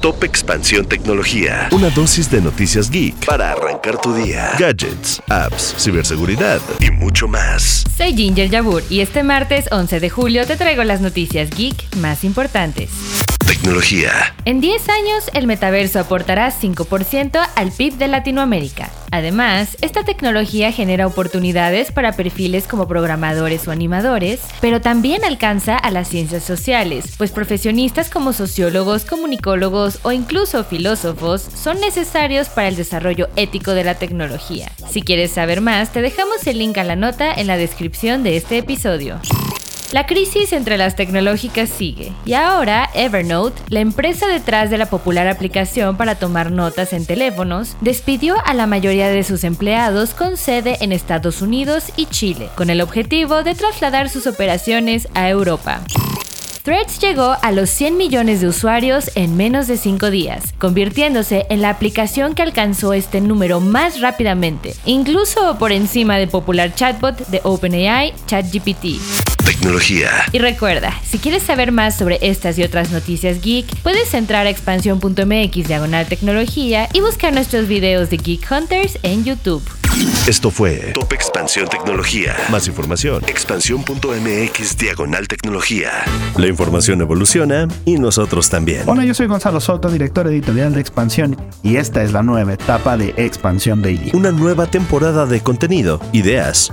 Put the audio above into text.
Top Expansión Tecnología. Una dosis de noticias geek para arrancar tu día. Gadgets, apps, ciberseguridad y mucho más. Soy Ginger Yabur y este martes 11 de julio te traigo las noticias geek más importantes. Tecnología. En 10 años, el metaverso aportará 5% al PIB de Latinoamérica. Además, esta tecnología genera oportunidades para perfiles como programadores o animadores, pero también alcanza a las ciencias sociales, pues profesionistas como sociólogos, comunicólogos o incluso filósofos son necesarios para el desarrollo ético de la tecnología. Si quieres saber más, te dejamos el link a la nota en la descripción de este episodio. La crisis entre las tecnológicas sigue y ahora Evernote, la empresa detrás de la popular aplicación para tomar notas en teléfonos, despidió a la mayoría de sus empleados con sede en Estados Unidos y Chile, con el objetivo de trasladar sus operaciones a Europa. Threads llegó a los 100 millones de usuarios en menos de 5 días, convirtiéndose en la aplicación que alcanzó este número más rápidamente, incluso por encima del popular chatbot de OpenAI, ChatGPT. Tecnología. Y recuerda, si quieres saber más sobre estas y otras noticias geek, puedes entrar a expansión.mx diagonal tecnología y buscar nuestros videos de Geek Hunters en YouTube. Esto fue Top Expansión Tecnología. Más información. Expansión.mx diagonal tecnología. La información evoluciona y nosotros también. Hola, yo soy Gonzalo Soto, director editorial de Expansión, y esta es la nueva etapa de Expansión Daily. Una nueva temporada de contenido, ideas